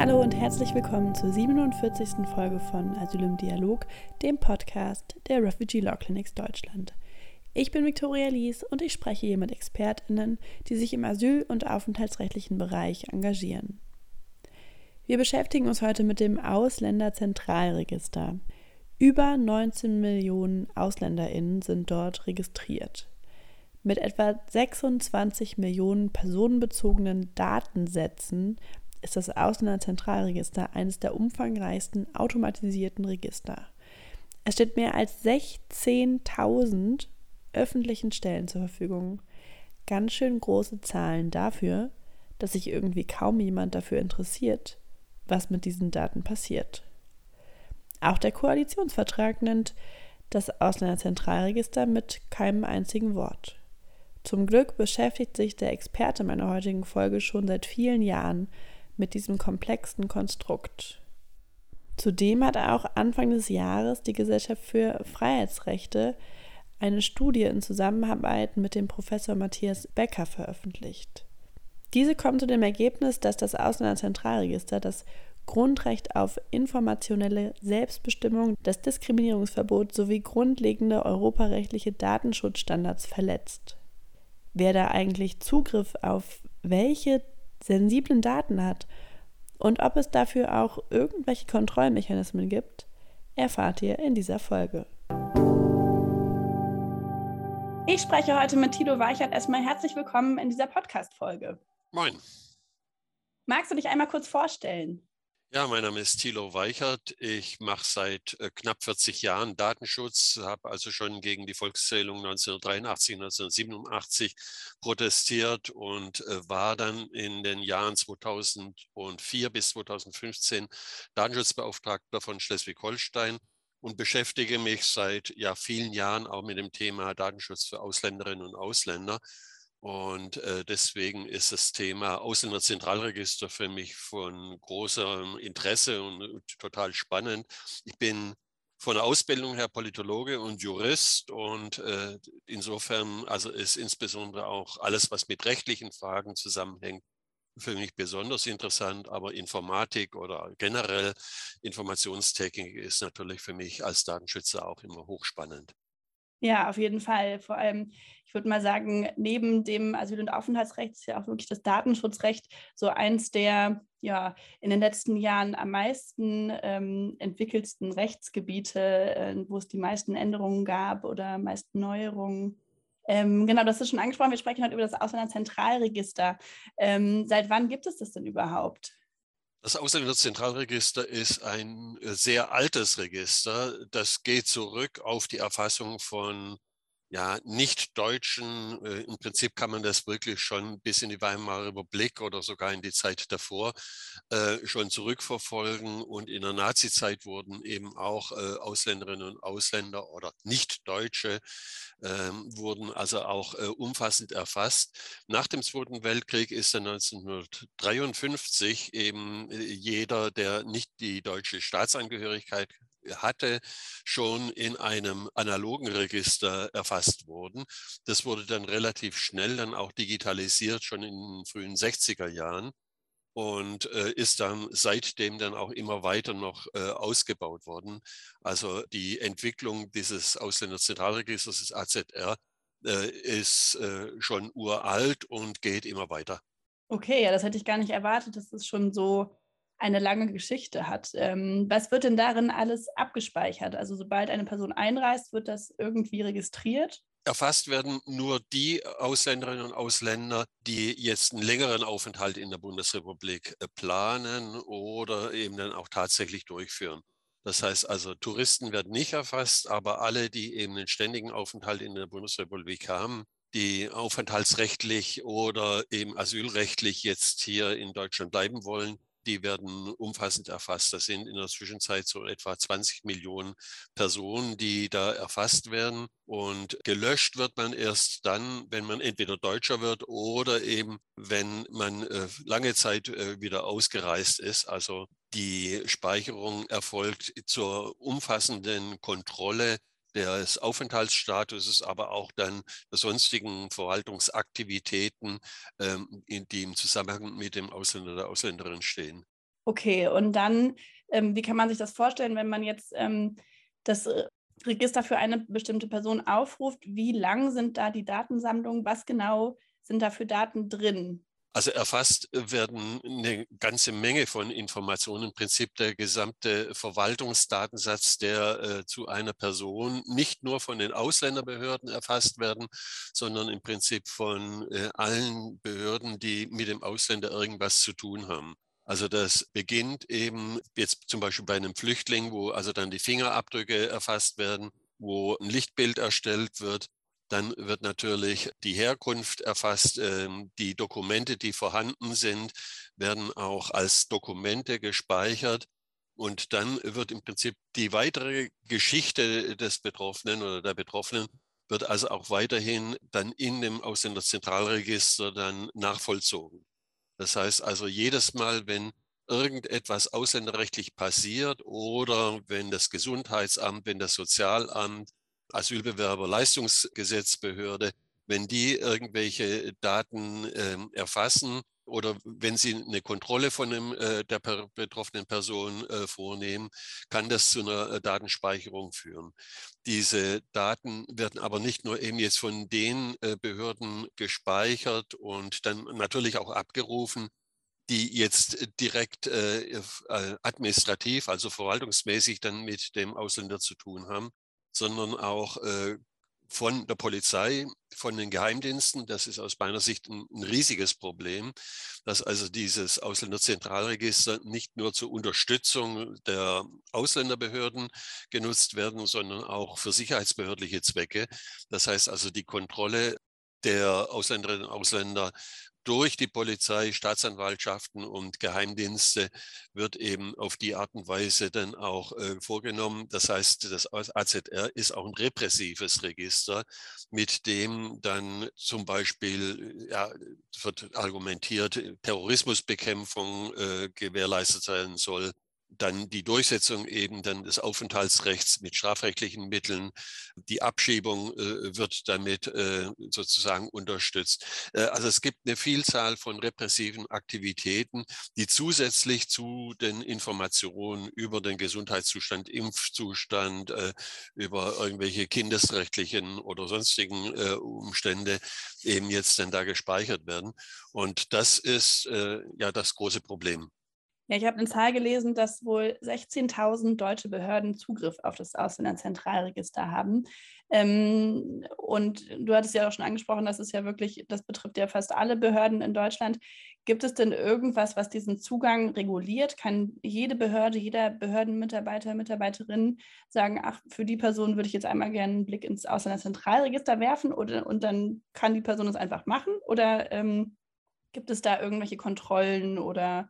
Hallo und herzlich willkommen zur 47. Folge von Asyl im Dialog, dem Podcast der Refugee Law Clinics Deutschland. Ich bin Viktoria Lies und ich spreche hier mit ExpertInnen, die sich im asyl- und aufenthaltsrechtlichen Bereich engagieren. Wir beschäftigen uns heute mit dem Ausländerzentralregister. Über 19 Millionen AusländerInnen sind dort registriert. Mit etwa 26 Millionen personenbezogenen Datensätzen ist das Ausländerzentralregister eines der umfangreichsten automatisierten Register. Es steht mehr als 16.000 öffentlichen Stellen zur Verfügung. Ganz schön große Zahlen dafür, dass sich irgendwie kaum jemand dafür interessiert, was mit diesen Daten passiert. Auch der Koalitionsvertrag nennt das Ausländerzentralregister mit keinem einzigen Wort. Zum Glück beschäftigt sich der Experte meiner heutigen Folge schon seit vielen Jahren mit diesem komplexen Konstrukt. Zudem hat auch Anfang des Jahres die Gesellschaft für Freiheitsrechte eine Studie in Zusammenarbeit mit dem Professor Matthias Becker veröffentlicht. Diese kommt zu dem Ergebnis, dass das Ausländerzentralregister das Grundrecht auf informationelle Selbstbestimmung, das Diskriminierungsverbot sowie grundlegende europarechtliche Datenschutzstandards verletzt. Wer da eigentlich Zugriff auf welche sensiblen Daten hat und ob es dafür auch irgendwelche Kontrollmechanismen gibt, erfahrt ihr in dieser Folge. Ich spreche heute mit Tilo Weichert. Erstmal herzlich willkommen in dieser Podcast-Folge. Moin. Magst du dich einmal kurz vorstellen? Ja, mein Name ist Thilo Weichert. Ich mache seit äh, knapp 40 Jahren Datenschutz, habe also schon gegen die Volkszählung 1983, 1987 protestiert und äh, war dann in den Jahren 2004 bis 2015 Datenschutzbeauftragter von Schleswig-Holstein und beschäftige mich seit ja, vielen Jahren auch mit dem Thema Datenschutz für Ausländerinnen und Ausländer und äh, deswegen ist das Thema Ausländerzentralregister für mich von großem Interesse und äh, total spannend. Ich bin von der Ausbildung her Politologe und Jurist und äh, insofern also ist insbesondere auch alles, was mit rechtlichen Fragen zusammenhängt, für mich besonders interessant, aber Informatik oder generell Informationstechnik ist natürlich für mich als Datenschützer auch immer hochspannend. Ja, auf jeden Fall. Vor allem, ich würde mal sagen, neben dem Asyl- und Aufenthaltsrecht ist ja auch wirklich das Datenschutzrecht so eins der ja in den letzten Jahren am meisten ähm, entwickelsten Rechtsgebiete, äh, wo es die meisten Änderungen gab oder meisten Neuerungen. Ähm, genau, das ist schon angesprochen. Wir sprechen heute über das Ausländerzentralregister. Ähm, seit wann gibt es das denn überhaupt? Das Ausländerzentralregister ist ein äh, sehr altes Register. Das geht zurück auf die Erfassung von ja, Nicht-Deutschen. Äh, Im Prinzip kann man das wirklich schon bis in die Weimarer Republik oder sogar in die Zeit davor äh, schon zurückverfolgen. Und in der Nazizeit wurden eben auch äh, Ausländerinnen und Ausländer oder Nicht-Deutsche ähm, wurden also auch äh, umfassend erfasst. Nach dem Zweiten Weltkrieg ist dann 1953 eben äh, jeder, der nicht die deutsche Staatsangehörigkeit hatte, schon in einem analogen Register erfasst worden. Das wurde dann relativ schnell dann auch digitalisiert, schon in den frühen 60er Jahren und äh, ist dann seitdem dann auch immer weiter noch äh, ausgebaut worden. Also die Entwicklung dieses Ausländerzentralregisters, des AZR, äh, ist äh, schon uralt und geht immer weiter. Okay, ja, das hätte ich gar nicht erwartet, dass es schon so eine lange Geschichte hat. Ähm, was wird denn darin alles abgespeichert? Also sobald eine Person einreist, wird das irgendwie registriert? Erfasst werden nur die Ausländerinnen und Ausländer, die jetzt einen längeren Aufenthalt in der Bundesrepublik äh, planen oder eben dann auch tatsächlich durchführen. Das heißt also, Touristen werden nicht erfasst, aber alle, die eben einen ständigen Aufenthalt in der Bundesrepublik haben, die aufenthaltsrechtlich oder eben asylrechtlich jetzt hier in Deutschland bleiben wollen, die werden umfassend erfasst. Das sind in der Zwischenzeit so etwa 20 Millionen Personen, die da erfasst werden. Und gelöscht wird man erst dann, wenn man entweder Deutscher wird oder eben, wenn man äh, lange Zeit äh, wieder ausgereist ist. Also die Speicherung erfolgt zur umfassenden Kontrolle des Aufenthaltsstatuses, aber auch dann der sonstigen Verwaltungsaktivitäten, ähm, die im Zusammenhang mit dem Ausländer oder Ausländerin stehen. Okay, und dann, ähm, wie kann man sich das vorstellen, wenn man jetzt ähm, das Register für eine bestimmte Person aufruft? Wie lang sind da die Datensammlungen? Was genau sind da für Daten drin? Also erfasst werden eine ganze Menge von Informationen, im Prinzip der gesamte Verwaltungsdatensatz, der äh, zu einer Person nicht nur von den Ausländerbehörden erfasst werden, sondern im Prinzip von äh, allen Behörden, die mit dem Ausländer irgendwas zu tun haben. Also das beginnt eben jetzt zum Beispiel bei einem Flüchtling, wo also dann die Fingerabdrücke erfasst werden, wo ein Lichtbild erstellt wird, dann wird natürlich die Herkunft erfasst. Ähm, die Dokumente, die vorhanden sind, werden auch als Dokumente gespeichert. Und dann wird im Prinzip die weitere Geschichte des Betroffenen oder der Betroffenen wird also auch weiterhin dann in dem Ausländerzentralregister dann nachvollzogen. Das heißt also jedes Mal, wenn irgendetwas ausländerrechtlich passiert oder wenn das Gesundheitsamt, wenn das Sozialamt Asylbewerber Leistungsgesetzbehörde, wenn die irgendwelche Daten äh, erfassen oder wenn sie eine Kontrolle von dem, äh, der per betroffenen Person äh, vornehmen, kann das zu einer äh, Datenspeicherung führen. Diese Daten werden aber nicht nur eben jetzt von den äh, Behörden gespeichert und dann natürlich auch abgerufen, die jetzt direkt äh, administrativ, also verwaltungsmäßig dann mit dem Ausländer zu tun haben, sondern auch äh, von der Polizei, von den Geheimdiensten. Das ist aus meiner Sicht ein, ein, riesiges Problem, dass also dieses Ausländerzentralregister nicht nur zur Unterstützung der Ausländerbehörden genutzt werden, sondern auch für sicherheitsbehördliche Zwecke. Das heißt also die Kontrolle der Ausländerinnen und Ausländer durch die Polizei, Staatsanwaltschaften und Geheimdienste wird eben auf die Art und Weise dann auch äh, vorgenommen. Das heißt, das AZR ist auch ein repressives Register, mit dem dann zum Beispiel ja, wird argumentiert, Terrorismusbekämpfung äh, gewährleistet sein soll dann die Durchsetzung eben dann des Aufenthaltsrechts mit strafrechtlichen Mitteln. Die Abschiebung äh, wird damit äh, sozusagen unterstützt. Äh, also es gibt eine Vielzahl von repressiven Aktivitäten, die zusätzlich zu den Informationen über den Gesundheitszustand, Impfzustand, äh, über irgendwelche kindesrechtlichen oder sonstigen äh, Umstände eben jetzt dann da gespeichert werden. Und das ist äh, ja das große Problem. Ja, ich habe eine Zahl gelesen, dass wohl 16.000 deutsche Behörden Zugriff auf das Ausländerzentralregister haben. Ähm, und du hattest ja auch schon angesprochen, das ist ja wirklich, das betrifft ja fast alle Behörden in Deutschland. Gibt es denn irgendwas, was diesen Zugang reguliert? Kann jede Behörde, jeder Behördenmitarbeiter, Mitarbeiterin sagen, ach, für die Person würde ich jetzt einmal gerne einen Blick ins Ausländerzentralregister werfen oder, und dann kann die Person es einfach machen? Oder ähm, gibt es da irgendwelche Kontrollen oder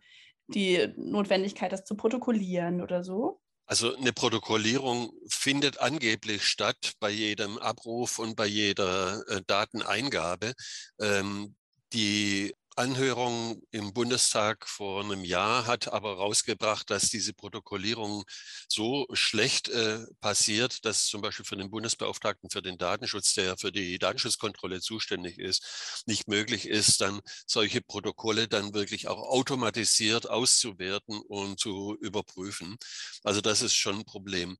die Notwendigkeit, das zu protokollieren oder so? Also eine Protokollierung findet angeblich statt bei jedem Abruf und bei jeder äh, Dateneingabe. Ähm, die Anhörung im Bundestag vor einem Jahr hat aber rausgebracht, dass diese Protokollierung so schlecht äh, passiert, dass zum Beispiel für den Bundesbeauftragten für den Datenschutz, der für die Datenschutzkontrolle zuständig ist, nicht möglich ist, dann solche Protokolle dann wirklich auch automatisiert auszuwerten und zu überprüfen. Also das ist schon ein Problem.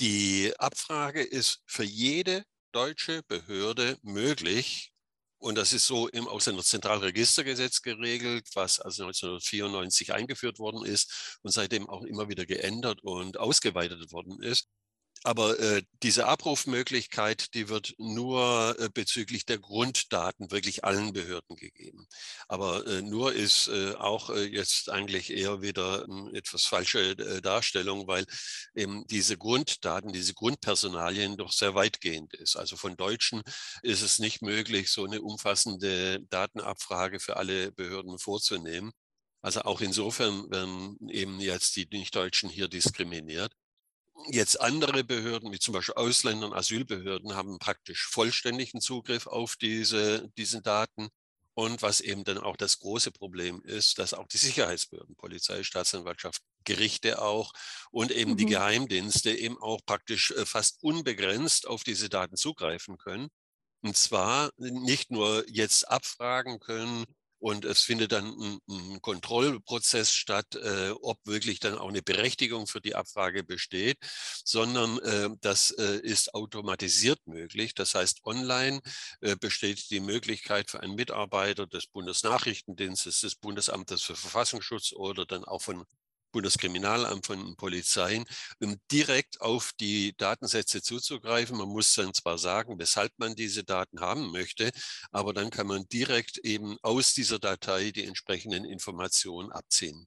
Die Abfrage ist für jede deutsche Behörde möglich, und das ist so im Ausländerzentralregistergesetz geregelt, was also 1994 eingeführt worden ist und seitdem auch immer wieder geändert und ausgeweitet worden ist. Aber äh, diese Abrufmöglichkeit, die wird nur äh, bezüglich der Grunddaten wirklich allen Behörden gegeben. Aber äh, nur ist äh, auch äh, jetzt eigentlich eher wieder äh, etwas falsche äh, Darstellung, weil eben diese Grunddaten, diese Grundpersonalien doch sehr weitgehend ist. Also von Deutschen ist es nicht möglich, so eine umfassende Datenabfrage für alle Behörden vorzunehmen. Also auch insofern werden eben jetzt die Nichtdeutschen hier diskriminiert. Jetzt andere Behörden, wie zum Beispiel Ausländer- und Asylbehörden, haben praktisch vollständigen Zugriff auf diese, diese Daten. Und was eben dann auch das große Problem ist, dass auch die Sicherheitsbehörden, Polizei, Staatsanwaltschaft, Gerichte auch und eben mhm. die Geheimdienste eben auch praktisch äh, fast unbegrenzt auf diese Daten zugreifen können. Und zwar nicht nur jetzt abfragen können, und es findet dann ein, ein Kontrollprozess statt, äh, ob wirklich dann auch eine Berechtigung für die Abfrage besteht, sondern äh, das äh, ist automatisiert möglich. Das heißt, online äh, besteht die Möglichkeit für einen Mitarbeiter des Bundesnachrichtendienstes, des Bundesamtes für Verfassungsschutz oder dann auch von Bundeskriminalamt von Polizeien, um direkt auf die Datensätze zuzugreifen. Man muss dann zwar sagen, weshalb man diese Daten haben möchte, aber dann kann man direkt eben aus dieser Datei die entsprechenden Informationen abziehen.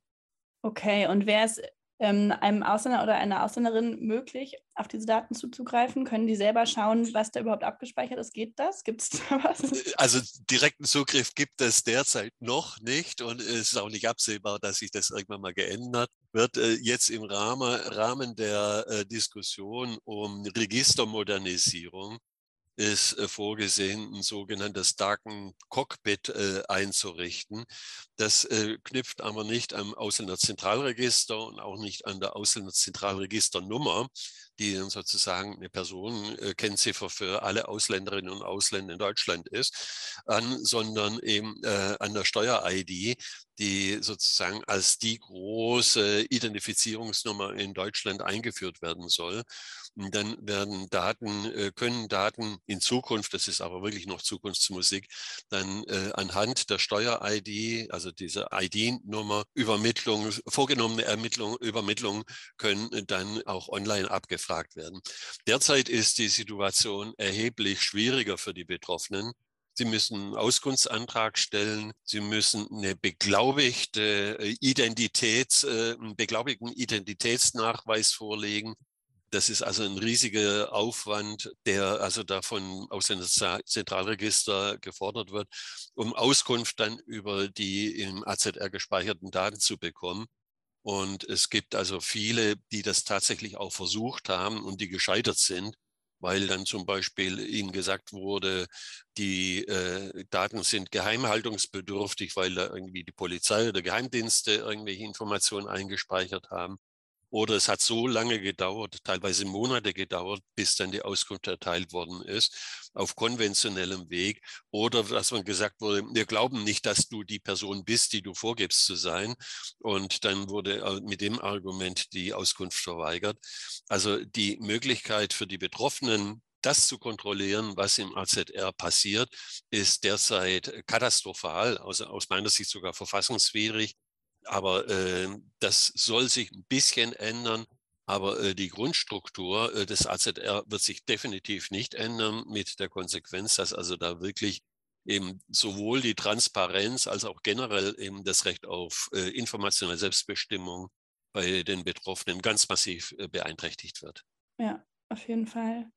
Okay, und wer ist ähm, einem Ausländer oder einer Ausländerin möglich, auf diese Daten zuzugreifen? Können die selber schauen, was da überhaupt abgespeichert ist? Geht das? Gibt es da was? Äh, also direkten Zugriff gibt es derzeit noch nicht und es ist auch nicht absehbar, dass sich das irgendwann mal geändert wird. Äh, jetzt im Rahmen, der äh, Diskussion um Registermodernisierung ist äh, vorgesehen, ein sogenanntes Daten Cockpit äh, einzurichten. Das äh, knüpft aber nicht am Ausländerzentralregister und auch nicht an der Ausländerzentralregisternummer, die dann sozusagen eine Personenkennziffer für alle Ausländerinnen und Ausländer in Deutschland ist, an, sondern eben an der Steuer-ID, die sozusagen als die große Identifizierungsnummer in Deutschland eingeführt werden soll. Dann werden Daten, äh, können Daten in Zukunft, das ist aber wirklich noch Zukunftsmusik, dann äh, anhand der Steuer-ID, also diese ID-Nummer, Übermittlung, vorgenommene Ermittlung, Übermittlung können dann auch online abgefragt werden. Derzeit ist die Situation erheblich schwieriger für die Betroffenen. Sie müssen einen Auskunftsantrag stellen. Sie müssen eine beglaubigte äh, Identitäts, einen beglaubigten Identitätsnachweis vorlegen. Das ist also ein riesiger Aufwand, der also davon aus dem Zentralregister gefordert wird, um Auskunft dann über die im AZR gespeicherten Daten zu bekommen. Und es gibt also viele, die das tatsächlich auch versucht haben und die gescheitert sind, weil dann zum Beispiel ihnen gesagt wurde, die äh, Daten sind geheimhaltungsbedürftig, weil da irgendwie die Polizei oder Geheimdienste irgendwelche Informationen eingespeichert haben. Oder es hat so lange gedauert, teilweise Monate gedauert, bis dann die Auskunft erteilt worden ist, auf konventionellem Weg. Oder dass man gesagt wurde, wir glauben nicht, dass du die Person bist, die du vorgibst zu sein. Und dann wurde äh, mit dem Argument die Auskunft verweigert. Also die Möglichkeit für die Betroffenen, das zu kontrollieren, was im AZR passiert, ist derzeit katastrophal, also aus meiner Sicht sogar verfassungswidrig. Aber äh, das soll sich ein bisschen ändern. Aber äh, die Grundstruktur äh, des AZR wird sich definitiv nicht ändern mit der Konsequenz, dass also da wirklich eben sowohl die Transparenz als auch generell eben das Recht auf äh, informationelle Selbstbestimmung bei den Betroffenen ganz massiv äh, beeinträchtigt wird. Ja, auf jeden Fall.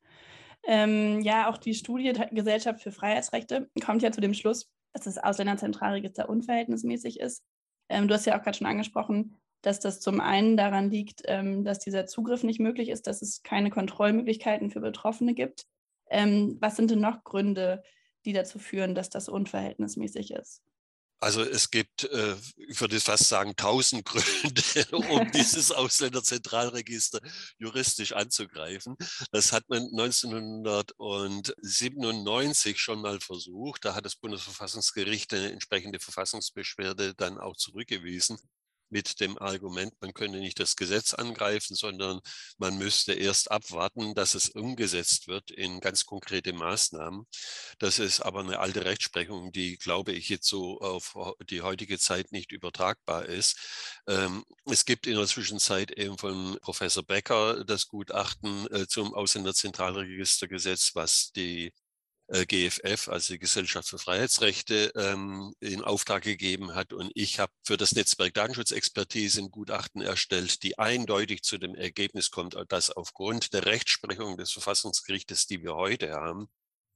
Ähm, ja, auch die Studie der Gesellschaft für Freiheitsrechte kommt ja zu dem Schluss, dass das Ausländerzentralregister unverhältnismäßig ist. Ähm, du hast ja auch gerade schon angesprochen, dass das zum einen daran liegt, ähm, dass dieser Zugriff nicht möglich ist, dass es keine Kontrollmöglichkeiten für Betroffene gibt. Ähm, was sind denn noch Gründe, die dazu führen, dass das unverhältnismäßig ist? Also es gibt, äh, ich würde fast sagen, tausend Gründe, um dieses Ausländerzentralregister juristisch anzugreifen. Das hat man 1997 schon mal versucht. Da hat das Bundesverfassungsgericht eine entsprechende Verfassungsbeschwerde dann auch zurückgewiesen mit dem Argument, man könne nicht das Gesetz angreifen, sondern man müsste erst abwarten, dass es umgesetzt wird in ganz konkrete Maßnahmen. Das ist aber eine alte Rechtsprechung, die, glaube ich, jetzt so auf die heutige Zeit nicht übertragbar ist. Ähm, es gibt in der Zwischenzeit eben von Professor Becker das Gutachten äh, zum Ausländerzentralregistergesetz, was die GFF, also die Gesellschaft für Freiheitsrechte, ähm, in Auftrag gegeben hat. Und ich habe für das Netzwerk Datenschutzexpertise ein Gutachten erstellt, die eindeutig zu dem Ergebnis kommt, dass aufgrund der Rechtsprechung des Verfassungsgerichtes, die wir heute haben,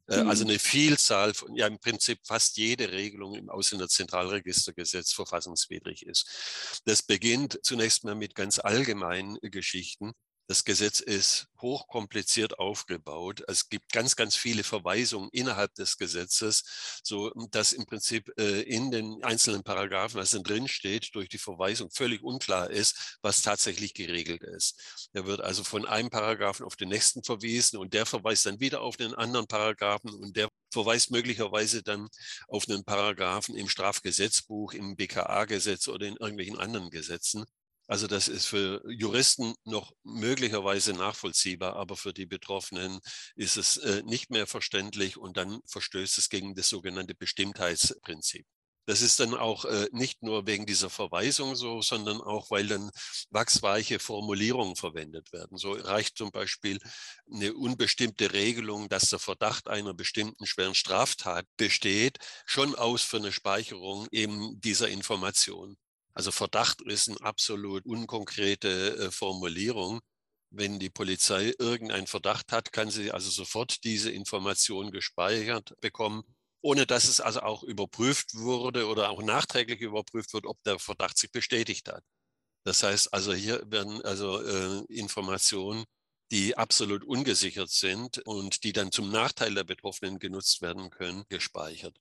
äh, also mhm. also eine Vielzahl von, ja im Prinzip fast jede Regelung im Ausländerzentralregistergesetz verfassungswidrig ist. Das beginnt zunächst mal mit ganz allgemeinen Geschichten. Das Gesetz ist hochkompliziert aufgebaut. Es gibt ganz, ganz viele Verweisungen innerhalb des Gesetzes, so dass im Prinzip äh, in den einzelnen Paragraphen, was drin steht, durch die Verweisung völlig unklar ist, was tatsächlich geregelt ist. Da wird also von einem Paragraphen auf den nächsten verwiesen und der verweist dann wieder auf den anderen Paragraphen und der verweist möglicherweise dann auf einen Paragraphen im Strafgesetzbuch, im BKA-Gesetz oder in irgendwelchen anderen Gesetzen. Also das ist für Juristen noch möglicherweise nachvollziehbar, aber für die Betroffenen ist es äh, nicht mehr verständlich und dann verstößt es gegen das sogenannte Bestimmtheitsprinzip. Das ist dann auch äh, nicht nur wegen dieser Verweisung so, sondern auch, weil dann wachsweiche Formulierungen verwendet werden. So reicht zum Beispiel eine unbestimmte Regelung, dass der Verdacht einer bestimmten schweren Straftat besteht, schon aus für eine Speicherung eben dieser Information. Also Verdacht ist eine absolut unkonkrete äh, Formulierung. Wenn die Polizei irgendeinen Verdacht hat, kann sie also sofort diese Information gespeichert bekommen ohne dass es also auch überprüft wurde oder auch nachträglich überprüft wird, ob der Verdacht sich bestätigt hat. Das heißt also, hier werden also äh, Informationen, die absolut ungesichert sind und die dann zum Nachteil der Betroffenen genutzt werden können, gespeichert.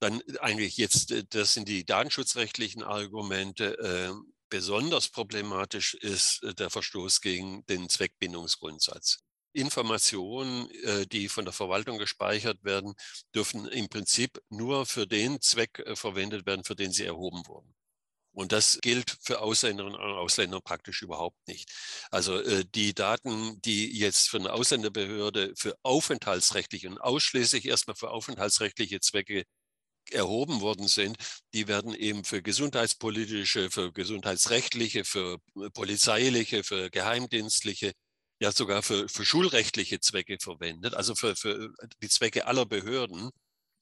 Dann eigentlich jetzt, äh, das sind die datenschutzrechtlichen Argumente. Äh, besonders problematisch ist äh, der Verstoß gegen den Zweckbindungsgrundsatz. Informationen, äh, die von der Verwaltung gespeichert werden, dürfen im Prinzip nur für den Zweck äh, verwendet werden, für den sie erhoben wurden. Und das gilt für Ausländerinnen und Ausländer praktisch überhaupt nicht. Also äh, die Daten, die jetzt von der Ausländerbehörde für aufenthaltsrechtliche und ausschließlich erstmal für aufenthaltsrechtliche Zwecke erhoben worden sind, die werden eben für gesundheitspolitische, für gesundheitsrechtliche, für polizeiliche, für geheimdienstliche ja sogar für, für schulrechtliche Zwecke verwendet, also für, für die Zwecke aller Behörden.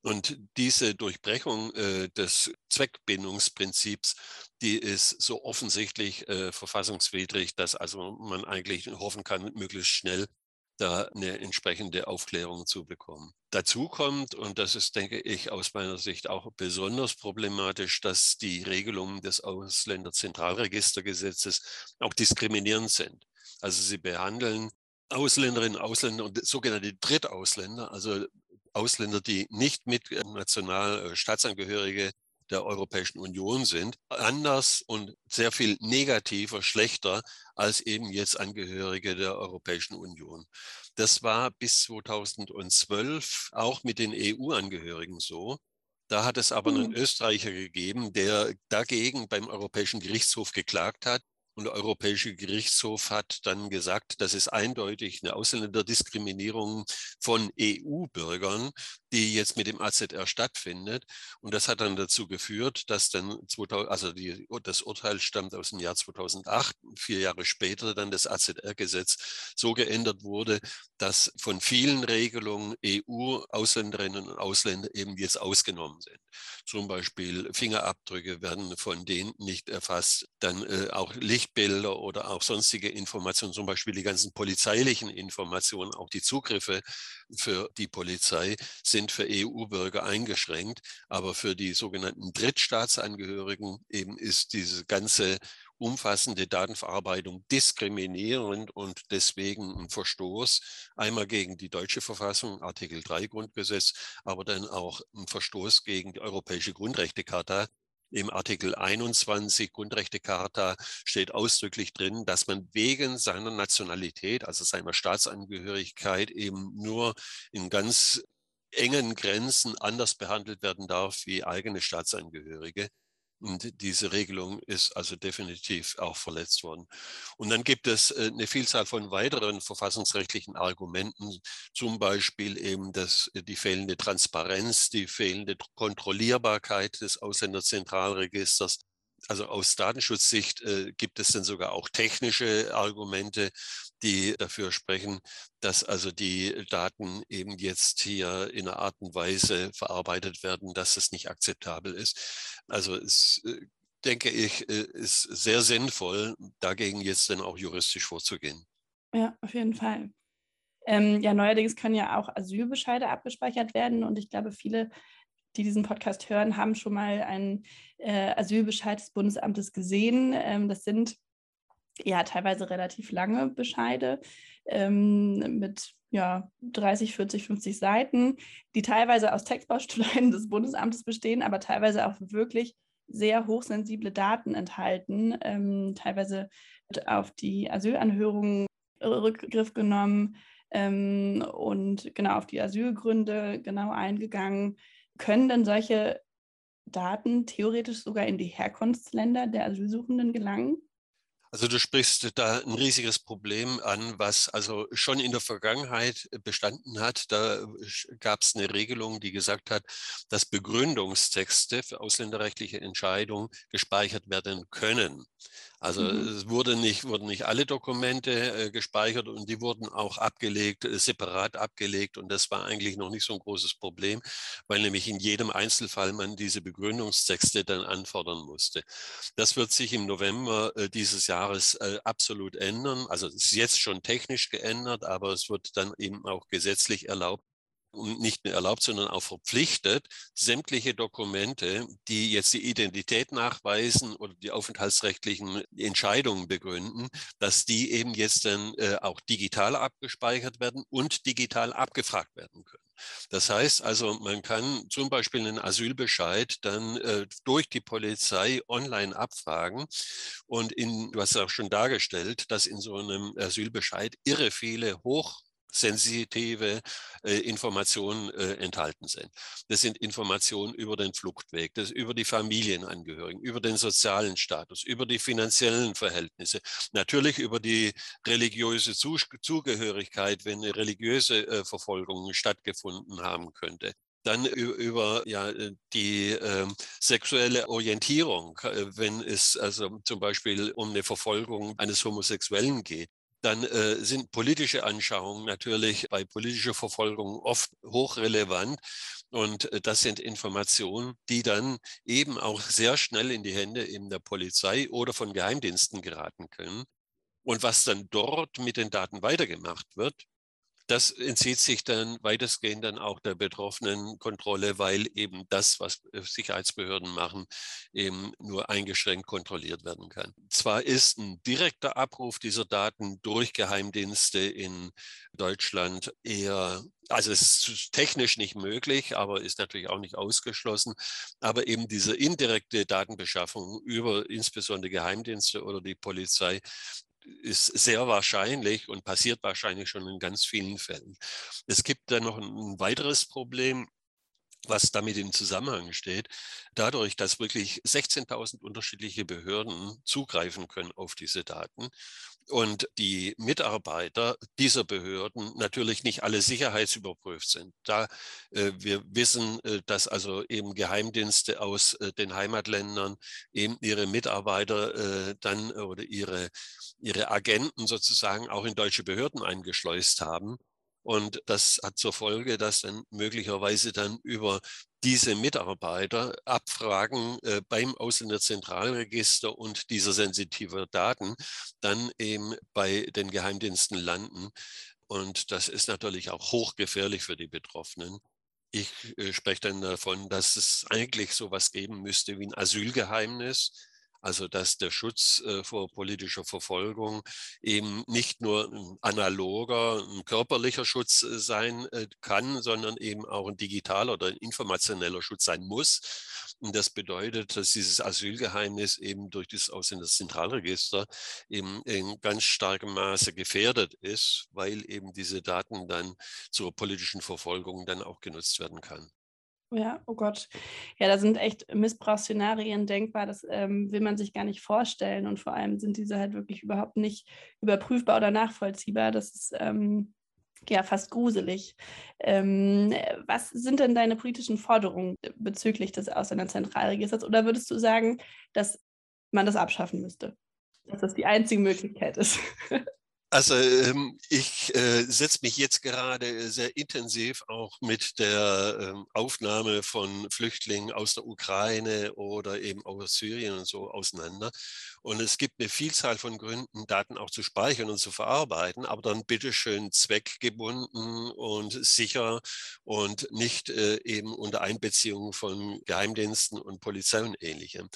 Und diese Durchbrechung äh, des Zweckbindungsprinzips, die ist so offensichtlich äh, verfassungswidrig, dass also man eigentlich hoffen kann, möglichst schnell da eine entsprechende Aufklärung zu bekommen. Dazu kommt, und das ist, denke ich, aus meiner Sicht auch besonders problematisch, dass die Regelungen des Ausländerzentralregistergesetzes auch diskriminierend sind. Also sie behandeln Ausländerinnen, Ausländer und sogenannte Drittausländer, also Ausländer, die nicht mit äh, national äh, Staatsangehörige der Europäischen Union sind, anders und sehr viel negativer, schlechter als eben jetzt Angehörige der Europäischen Union. Das war bis 2012 auch mit den EU-Angehörigen so. Da hat es aber einen mhm. Österreicher gegeben, der dagegen beim Europäischen Gerichtshof geklagt hat und der Europäische Gerichtshof hat dann gesagt, das ist eindeutig eine Ausländerdiskriminierung von EU-Bürgern, die jetzt mit dem AZR stattfindet. Und das hat dann dazu geführt, dass dann, 2000, also die, das Urteil stammt aus dem Jahr 2008, vier Jahre später dann das AZR-Gesetz so geändert wurde, dass von vielen Regelungen EU-Ausländerinnen und Ausländer eben jetzt ausgenommen sind. Zum Beispiel Fingerabdrücke werden von denen nicht erfasst, dann äh, auch Licht Lichtbilder oder auch sonstige Informationen, zum Beispiel die ganzen polizeilichen Informationen, auch die Zugriffe für die Polizei sind für EU-Bürger eingeschränkt. Aber für die sogenannten Drittstaatsangehörigen eben ist diese ganze umfassende Datenverarbeitung diskriminierend und deswegen ein Verstoß einmal gegen die deutsche Verfassung, Artikel 3 Grundgesetz, aber dann auch ein Verstoß gegen die Europäische Grundrechtecharta, im Artikel 21 Grundrechtecharta steht ausdrücklich drin, dass man wegen seiner Nationalität, also seiner Staatsangehörigkeit, eben nur in ganz engen Grenzen anders behandelt werden darf wie eigene Staatsangehörige. Und diese Regelung ist also definitiv auch verletzt worden. Und dann gibt es äh, eine Vielzahl von weiteren verfassungsrechtlichen Argumenten, zum Beispiel eben das, die fehlende Transparenz, die fehlende Kontrollierbarkeit des Ausländerzentralregisters, also aus Datenschutzsicht äh, gibt es dann sogar auch technische Argumente, die dafür sprechen, dass also die Daten eben jetzt hier in einer Art und Weise verarbeitet werden, dass es nicht akzeptabel ist. Also es äh, denke ich, äh, ist sehr sinnvoll, dagegen jetzt dann auch juristisch vorzugehen. Ja, auf jeden Fall. Ähm, ja, neuerdings können ja auch Asylbescheide abgespeichert werden und ich glaube, viele die diesen Podcast hören, haben schon mal einen äh, Asylbescheid des Bundesamtes gesehen. Ähm, das sind ja teilweise relativ lange Bescheide ähm, mit ja, 30, 40, 50 Seiten, die teilweise aus Textbausteinen des Bundesamtes bestehen, aber teilweise auch wirklich sehr hochsensible Daten enthalten. Ähm, teilweise wird auf die Asylanhörungen Rückgriff genommen ähm, und genau auf die Asylgründe genau eingegangen. Können denn solche Daten theoretisch sogar in die Herkunftsländer der Asylsuchenden gelangen? Also du sprichst da ein riesiges Problem an, was also schon in der Vergangenheit bestanden hat. Da gab es eine Regelung, die gesagt hat, dass Begründungstexte für ausländerrechtliche Entscheidungen gespeichert werden können. Also mhm. es wurde nicht, wurden nicht alle Dokumente äh, gespeichert und die wurden auch abgelegt, äh, separat abgelegt. Und das war eigentlich noch nicht so ein großes Problem, weil nämlich in jedem Einzelfall man diese Begründungstexte dann anfordern musste. Das wird sich im November äh, dieses Jahres äh, absolut ändern. Also es ist jetzt schon technisch geändert, aber es wird dann eben auch gesetzlich erlaubt, nicht nur erlaubt, sondern auch verpflichtet, sämtliche Dokumente, die jetzt die Identität nachweisen oder die aufenthaltsrechtlichen Entscheidungen begründen, dass die eben jetzt dann äh, auch digital abgespeichert werden und digital abgefragt werden können. Das heißt also, man kann zum Beispiel einen Asylbescheid dann äh, durch die Polizei online abfragen. Und in, du hast auch schon dargestellt, dass in so einem Asylbescheid irre viele hoch sensitive äh, Informationen äh, enthalten sind. Das sind Informationen über den Fluchtweg, das über die Familienangehörigen, über den sozialen Status, über die finanziellen Verhältnisse, natürlich über die religiöse Zugehörigkeit, wenn eine religiöse äh, Verfolgung stattgefunden haben könnte dann über ja, äh, die äh, sexuelle Orientierung, äh, wenn es also zum Beispiel um eine Verfolgung eines Homosexuellen geht dann äh, sind politische Anschauungen natürlich bei politischer Verfolgung oft hochrelevant. Und äh, das sind Informationen, die dann eben auch sehr schnell in die Hände eben der Polizei oder von Geheimdiensten geraten können. Und was dann dort mit den Daten weitergemacht wird, das entzieht sich dann weitestgehend dann auch der betroffenen Kontrolle, weil eben das, was äh, Sicherheitsbehörden machen, eben nur eingeschränkt kontrolliert werden kann. Zwar ist ein direkter Abruf dieser Daten durch Geheimdienste in Deutschland eher also es ist technisch nicht möglich, aber ist natürlich auch nicht ausgeschlossen. Aber eben diese indirekte Datenbeschaffung über insbesondere Geheimdienste oder die Polizei, ist sehr wahrscheinlich und passiert wahrscheinlich schon in ganz vielen Fällen. Es gibt dann noch ein weiteres Problem, was damit im Zusammenhang steht. Dadurch, dass wirklich 16.000 unterschiedliche Behörden zugreifen können auf diese Daten und die Mitarbeiter dieser Behörden natürlich nicht alle sicherheitsüberprüft sind. Da äh, wir wissen, äh, dass also eben Geheimdienste aus äh, den Heimatländern eben ihre Mitarbeiter äh, dann oder ihre, ihre Agenten sozusagen auch in deutsche Behörden eingeschleust haben und das hat zur Folge, dass dann möglicherweise dann über diese Mitarbeiter Abfragen äh, beim Ausländerzentralregister und dieser sensitiver Daten dann eben bei den Geheimdiensten landen. Und das ist natürlich auch hochgefährlich für die Betroffenen. Ich äh, spreche dann davon, dass es eigentlich sowas geben müsste wie ein Asylgeheimnis also dass der Schutz äh, vor politischer Verfolgung eben nicht nur ein analoger, ein körperlicher Schutz äh, sein äh, kann, sondern eben auch ein digitaler oder ein informationeller Schutz sein muss. Und das bedeutet, dass dieses Asylgeheimnis eben durch das Ausländerzentralregister eben in ganz starkem Maße gefährdet ist, weil eben diese Daten dann zur politischen Verfolgung dann auch genutzt werden kann. Ja, oh Gott. Ja, da sind echt Missbrauchsszenarien denkbar. Das ähm, will man sich gar nicht vorstellen. Und vor allem sind diese halt wirklich überhaupt nicht überprüfbar oder nachvollziehbar. Das ist ähm, ja fast gruselig. Ähm, was sind denn deine politischen Forderungen bezüglich des Ausländerzentralregisters? Oder würdest du sagen, dass man das abschaffen müsste? Dass das die einzige Möglichkeit ist? Also ähm, ich äh, setze mich jetzt gerade sehr intensiv auch mit der ähm, Aufnahme von Flüchtlingen aus der Ukraine oder eben aus Syrien und so auseinander. Und es gibt eine Vielzahl von Gründen, Daten auch zu speichern und zu verarbeiten, aber dann bitteschön zweckgebunden und sicher und nicht äh, eben unter Einbeziehung von Geheimdiensten und Polizei und ähnlichem.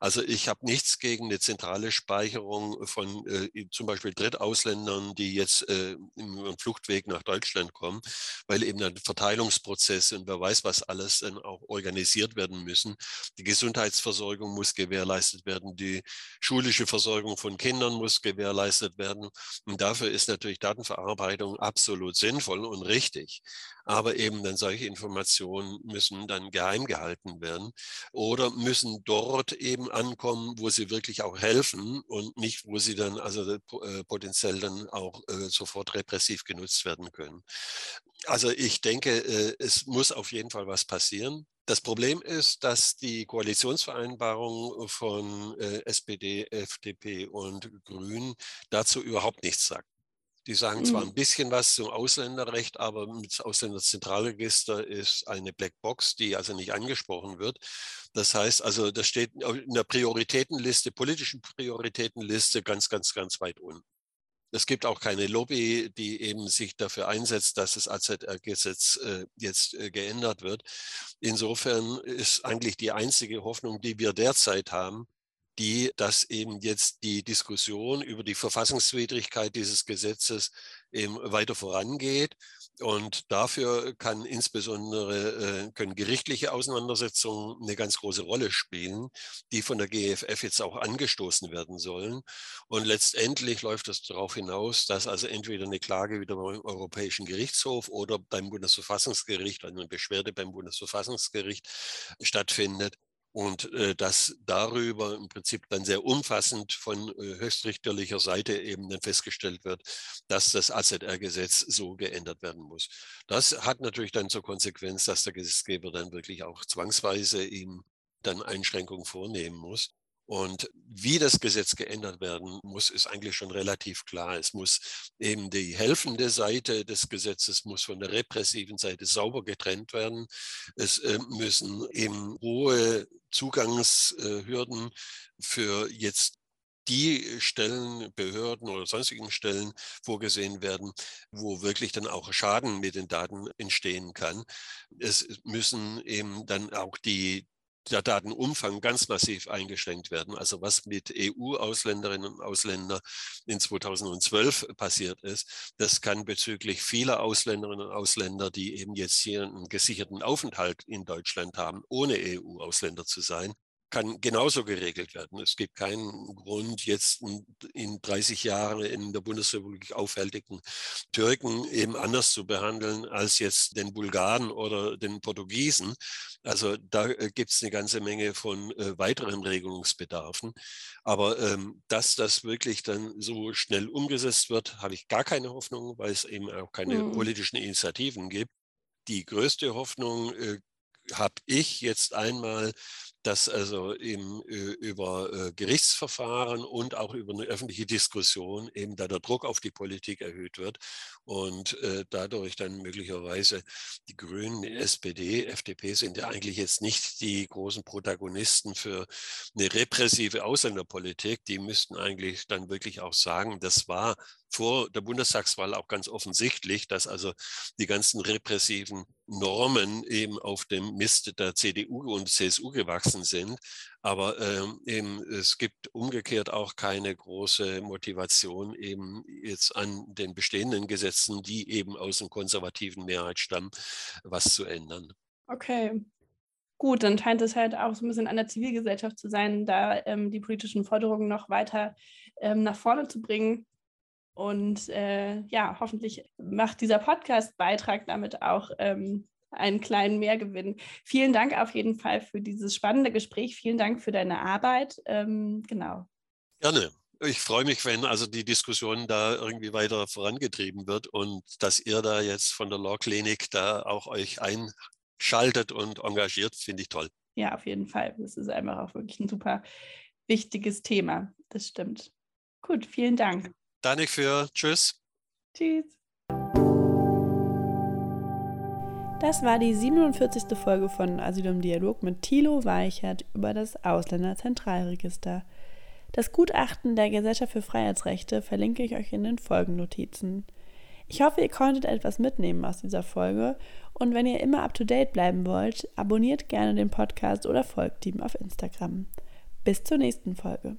Also ich habe nichts gegen eine zentrale Speicherung von äh, zum Beispiel Drittausländern Ausländern, die jetzt äh, im Fluchtweg nach Deutschland kommen, weil eben dann Verteilungsprozesse und wer weiß, was alles dann auch organisiert werden müssen. Die Gesundheitsversorgung muss gewährleistet werden, die schulische Versorgung von Kindern muss gewährleistet werden. Und dafür ist natürlich Datenverarbeitung absolut sinnvoll und richtig. Aber eben dann solche Informationen müssen dann geheim gehalten werden oder müssen dort eben ankommen, wo sie wirklich auch helfen und nicht, wo sie dann also äh, potenziell dann auch äh, sofort repressiv genutzt werden können. Also ich denke, äh, es muss auf jeden Fall was passieren. Das Problem ist, dass die Koalitionsvereinbarung von äh, SPD, FDP und Grünen dazu überhaupt nichts sagt. Die sagen zwar mhm. ein bisschen was zum Ausländerrecht, aber das Ausländerzentralregister ist eine Blackbox, die also nicht angesprochen wird. Das heißt also, das steht in der Prioritätenliste, politischen Prioritätenliste ganz, ganz, ganz weit unten. Es gibt auch keine Lobby, die eben sich dafür einsetzt, dass das AZR-Gesetz äh, jetzt äh, geändert wird. Insofern ist eigentlich die einzige Hoffnung, die wir derzeit haben, die, dass eben jetzt die Diskussion über die Verfassungswidrigkeit dieses Gesetzes eben weiter vorangeht. Und dafür kann insbesondere, äh, können gerichtliche Auseinandersetzungen eine ganz große Rolle spielen, die von der GFF jetzt auch angestoßen werden sollen. Und letztendlich läuft es darauf hinaus, dass also entweder eine Klage wieder beim Europäischen Gerichtshof oder beim Bundesverfassungsgericht, also eine Beschwerde beim Bundesverfassungsgericht stattfindet und äh, dass darüber im Prinzip dann sehr umfassend von äh, höchstrichterlicher Seite eben dann festgestellt wird, dass das AZR-Gesetz so geändert werden muss. Das hat natürlich dann zur Konsequenz, dass der Gesetzgeber dann wirklich auch zwangsweise ihm dann Einschränkungen vornehmen muss. Und wie das Gesetz geändert werden muss, ist eigentlich schon relativ klar. Es muss eben die helfende Seite des Gesetzes muss von der repressiven Seite sauber getrennt werden. Es äh, müssen eben hohe Zugangshürden für jetzt die Stellen, Behörden oder sonstigen Stellen vorgesehen werden, wo wirklich dann auch Schaden mit den Daten entstehen kann. Es müssen eben dann auch die, der Datenumfang ganz massiv eingeschränkt werden. Also was mit EU-Ausländerinnen und Ausländern in 2012 passiert ist, das kann bezüglich vieler Ausländerinnen und Ausländer, die eben jetzt hier einen gesicherten Aufenthalt in Deutschland haben, ohne EU-Ausländer zu sein, kann genauso geregelt werden. Es gibt keinen Grund, jetzt in 30 Jahren in der Bundesrepublik aufhältigen Türken eben anders zu behandeln als jetzt den Bulgaren oder den Portugiesen. Also da äh, gibt es eine ganze Menge von äh, weiteren Regelungsbedarfen. Aber ähm, dass das wirklich dann so schnell umgesetzt wird, habe ich gar keine Hoffnung, weil es eben auch keine mhm. politischen Initiativen gibt. Die größte Hoffnung äh, habe ich jetzt einmal dass also eben über äh, Gerichtsverfahren und auch über eine öffentliche Diskussion eben da der Druck auf die Politik erhöht wird und äh, dadurch dann möglicherweise die Grünen, SPD, FDP sind ja eigentlich jetzt nicht die großen Protagonisten für eine repressive Ausländerpolitik. Die müssten eigentlich dann wirklich auch sagen, das war vor der Bundestagswahl auch ganz offensichtlich, dass also die ganzen repressiven Normen eben auf dem Mist der CDU und CSU gewachsen sind. Aber ähm, eben, es gibt umgekehrt auch keine große Motivation eben jetzt an den bestehenden Gesetzen, die eben aus dem konservativen Mehrheit stammen, was zu ändern. Okay, Gut, dann scheint es halt auch so ein bisschen an der Zivilgesellschaft zu sein, da ähm, die politischen Forderungen noch weiter ähm, nach vorne zu bringen. Und äh, ja, hoffentlich macht dieser Podcast-Beitrag damit auch ähm, einen kleinen Mehrgewinn. Vielen Dank auf jeden Fall für dieses spannende Gespräch. Vielen Dank für deine Arbeit. Ähm, genau. Gerne. Ich freue mich, wenn also die Diskussion da irgendwie weiter vorangetrieben wird und dass ihr da jetzt von der Law Clinic da auch euch einschaltet und engagiert, finde ich toll. Ja, auf jeden Fall. Das ist einfach auch wirklich ein super wichtiges Thema. Das stimmt. Gut, vielen Dank. Danke für Tschüss. Tschüss. Das war die 47. Folge von Asyl im Dialog mit Thilo Weichert über das Ausländerzentralregister. Das Gutachten der Gesellschaft für Freiheitsrechte verlinke ich euch in den Folgennotizen. Ich hoffe, ihr konntet etwas mitnehmen aus dieser Folge und wenn ihr immer up to date bleiben wollt, abonniert gerne den Podcast oder folgt ihm auf Instagram. Bis zur nächsten Folge.